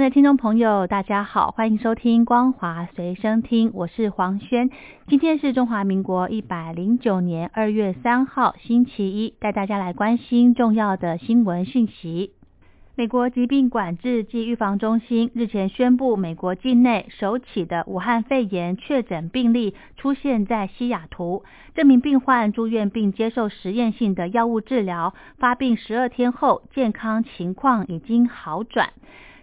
的听众朋友，大家好，欢迎收听光华随身听，我是黄轩。今天是中华民国一百零九年二月三号，星期一，带大家来关心重要的新闻讯息。美国疾病管制及预防中心日前宣布，美国境内首起的武汉肺炎确诊病例出现在西雅图。这名病患住院并接受实验性的药物治疗，发病十二天后，健康情况已经好转。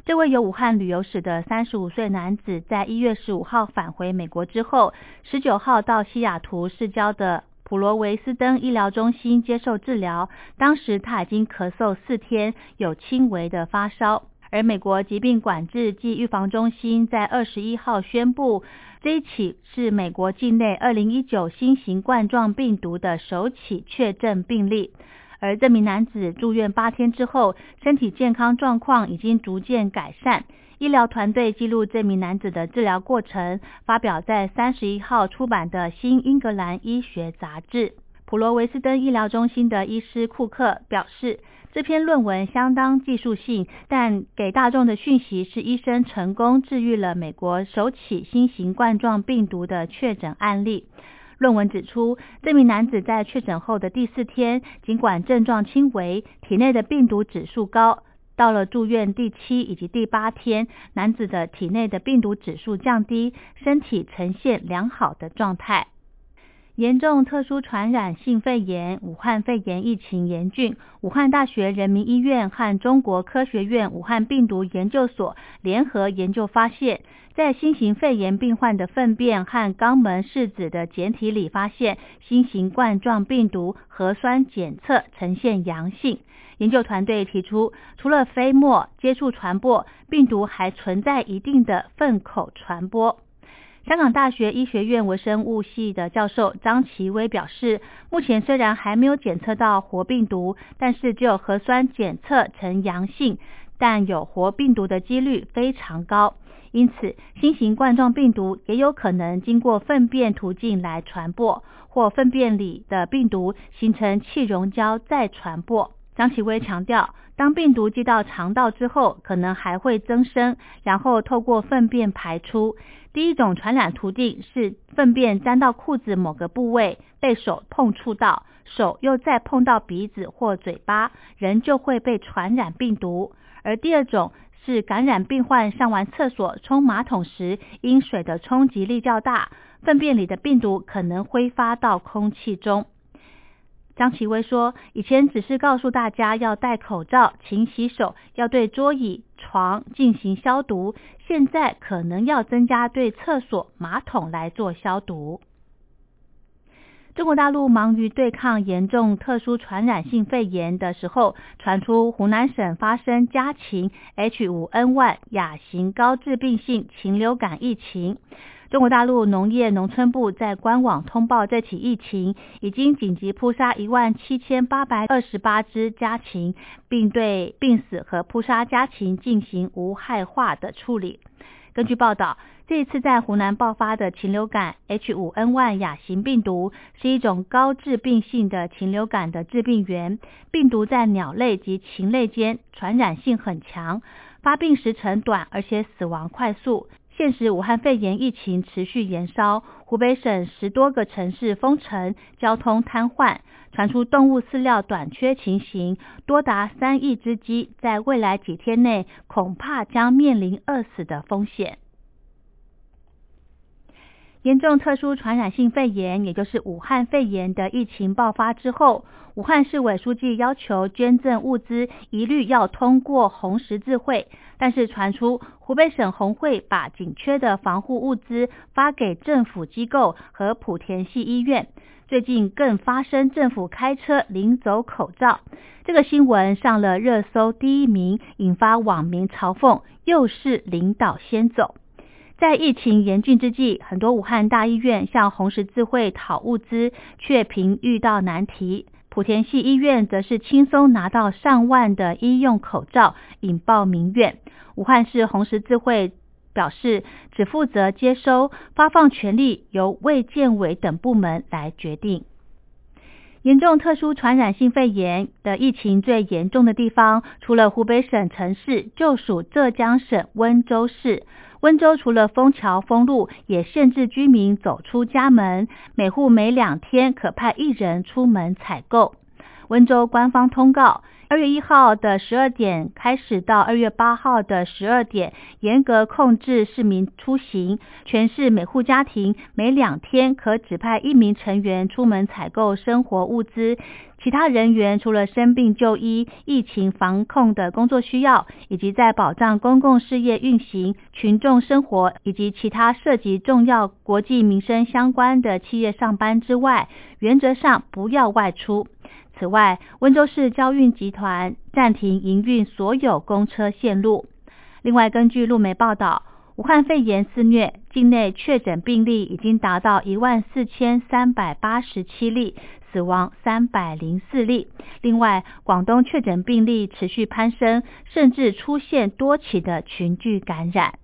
这位有武汉旅游史的三十五岁男子，在一月十五号返回美国之后，十九号到西雅图市郊的普罗维斯登医疗中心接受治疗。当时他已经咳嗽四天，有轻微的发烧。而美国疾病管制及预防中心在二十一号宣布，这一起是美国境内二零一九新型冠状病毒的首起确诊病例。而这名男子住院八天之后，身体健康状况已经逐渐改善。医疗团队记录这名男子的治疗过程，发表在三十一号出版的《新英格兰医学杂志》。普罗维斯登医疗中心的医师库克表示，这篇论文相当技术性，但给大众的讯息是医生成功治愈了美国首起新型冠状病毒的确诊案例。论文指出，这名男子在确诊后的第四天，尽管症状轻微，体内的病毒指数高。到了住院第七以及第八天，男子的体内的病毒指数降低，身体呈现良好的状态。严重特殊传染性肺炎，武汉肺炎疫情严峻。武汉大学人民医院和中国科学院武汉病毒研究所联合研究发现，在新型肺炎病患的粪便和肛门拭子的检体里，发现新型冠状病毒核酸检测呈现阳性。研究团队提出，除了飞沫接触传播，病毒还存在一定的粪口传播。香港大学医学院微生物系的教授张奇威表示，目前虽然还没有检测到活病毒，但是只有核酸检测呈阳性，但有活病毒的几率非常高。因此，新型冠状病毒也有可能经过粪便途径来传播，或粪便里的病毒形成气溶胶再传播。张启威强调，当病毒进到肠道之后，可能还会增生，然后透过粪便排出。第一种传染途径是粪便沾到裤子某个部位，被手碰触到，手又再碰到鼻子或嘴巴，人就会被传染病毒。而第二种是感染病患上完厕所冲马桶时，因水的冲击力较大，粪便里的病毒可能挥发到空气中。张其威说：“以前只是告诉大家要戴口罩、勤洗手，要对桌椅、床进行消毒。现在可能要增加对厕所、马桶来做消毒。”中国大陆忙于对抗严重特殊传染性肺炎的时候，传出湖南省发生家禽 H5N1 亚型高致病性禽流感疫情。中国大陆农业农村部在官网通报这起疫情，已经紧急扑杀一万七千八百二十八只家禽，并对病死和扑杀家禽进行无害化的处理。根据报道，这一次在湖南爆发的禽流感 H5N1 亚型病毒是一种高致病性的禽流感的致病源，病毒在鸟类及禽类间传染性很强，发病时程短，而且死亡快速。现时，武汉肺炎疫情持续延烧，湖北省十多个城市封城，交通瘫痪，传出动物饲料短缺情形，多达三亿只鸡在未来几天内恐怕将面临饿死的风险。严重特殊传染性肺炎，也就是武汉肺炎的疫情爆发之后，武汉市委书记要求捐赠物资一律要通过红十字会，但是传出湖北省红会把紧缺的防护物资发给政府机构和莆田系医院，最近更发生政府开车领走口罩，这个新闻上了热搜第一名，引发网民嘲讽，又是领导先走。在疫情严峻之际，很多武汉大医院向红十字会讨物资，却频遇到难题。莆田系医院则是轻松拿到上万的医用口罩，引爆民怨。武汉市红十字会表示，只负责接收，发放权力由卫健委等部门来决定。严重特殊传染性肺炎的疫情最严重的地方，除了湖北省城市，就属浙江省温州市。温州除了封桥封路，也限制居民走出家门，每户每两天可派一人出门采购。温州官方通告。二月一号的十二点开始到二月八号的十二点，严格控制市民出行。全市每户家庭每两天可指派一名成员出门采购生活物资，其他人员除了生病就医、疫情防控的工作需要，以及在保障公共事业运行、群众生活以及其他涉及重要国计民生相关的企业上班之外，原则上不要外出。此外，温州市交运集团暂停营运所有公车线路。另外，根据路媒报道，武汉肺炎肆虐，境内确诊病例已经达到一万四千三百八十七例，死亡三百零四例。另外，广东确诊病例持续攀升，甚至出现多起的群聚感染。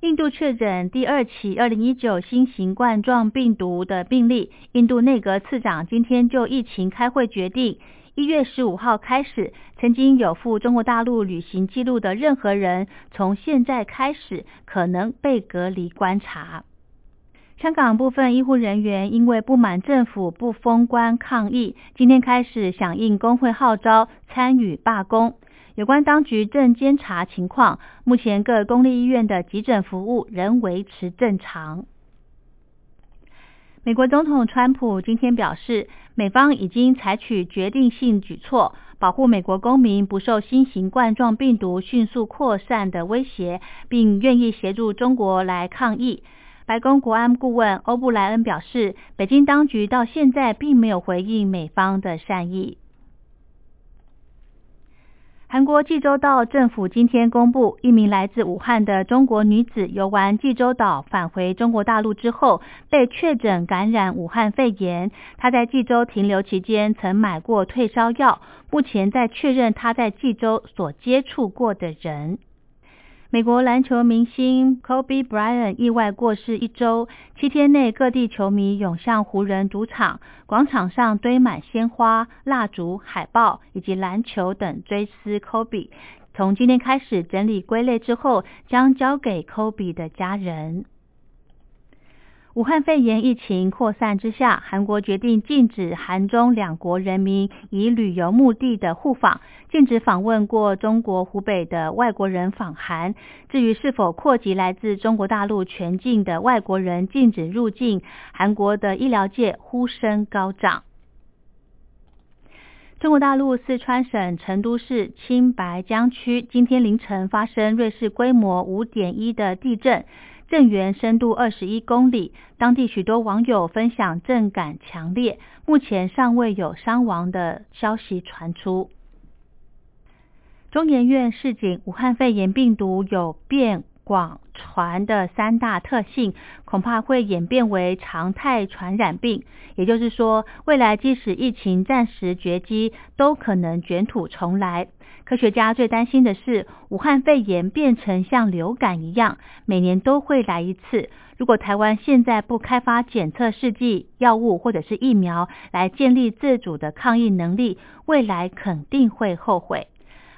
印度确诊第二起二零一九新型冠状病毒的病例，印度内阁次长今天就疫情开会决定，一月十五号开始，曾经有赴中国大陆旅行记录的任何人，从现在开始可能被隔离观察。香港部分医护人员因为不满政府不封关抗议，今天开始响应工会号召参与罢工。有关当局正监察情况，目前各公立医院的急诊服务仍维持正常。美国总统川普今天表示，美方已经采取决定性举措，保护美国公民不受新型冠状病毒迅速扩散的威胁，并愿意协助中国来抗疫。白宫国安顾问欧布莱恩表示，北京当局到现在并没有回应美方的善意。韩国济州岛政府今天公布，一名来自武汉的中国女子游玩济州岛返回中国大陆之后，被确诊感染武汉肺炎。她在济州停留期间曾买过退烧药，目前在确认她在济州所接触过的人。美国篮球明星 Kobe Bryant 意外过世一周，七天内各地球迷涌向湖人主场，广场上堆满鲜花、蜡烛、海报以及篮球等追思 Kobe。从今天开始整理归类之后，将交给 Kobe 的家人。武汉肺炎疫情扩散之下，韩国决定禁止韩中两国人民以旅游目的的互访，禁止访问过中国湖北的外国人访韩。至于是否扩及来自中国大陆全境的外国人禁止入境，韩国的医疗界呼声高涨。中国大陆四川省成都市青白江区今天凌晨发生瑞士规模五点一的地震。震源深度二十一公里，当地许多网友分享震感强烈，目前尚未有伤亡的消息传出。中研院示警，武汉肺炎病毒有变。广传的三大特性，恐怕会演变为常态传染病。也就是说，未来即使疫情暂时绝迹，都可能卷土重来。科学家最担心的是，武汉肺炎变成像流感一样，每年都会来一次。如果台湾现在不开发检测试剂、药物或者是疫苗，来建立自主的抗疫能力，未来肯定会后悔。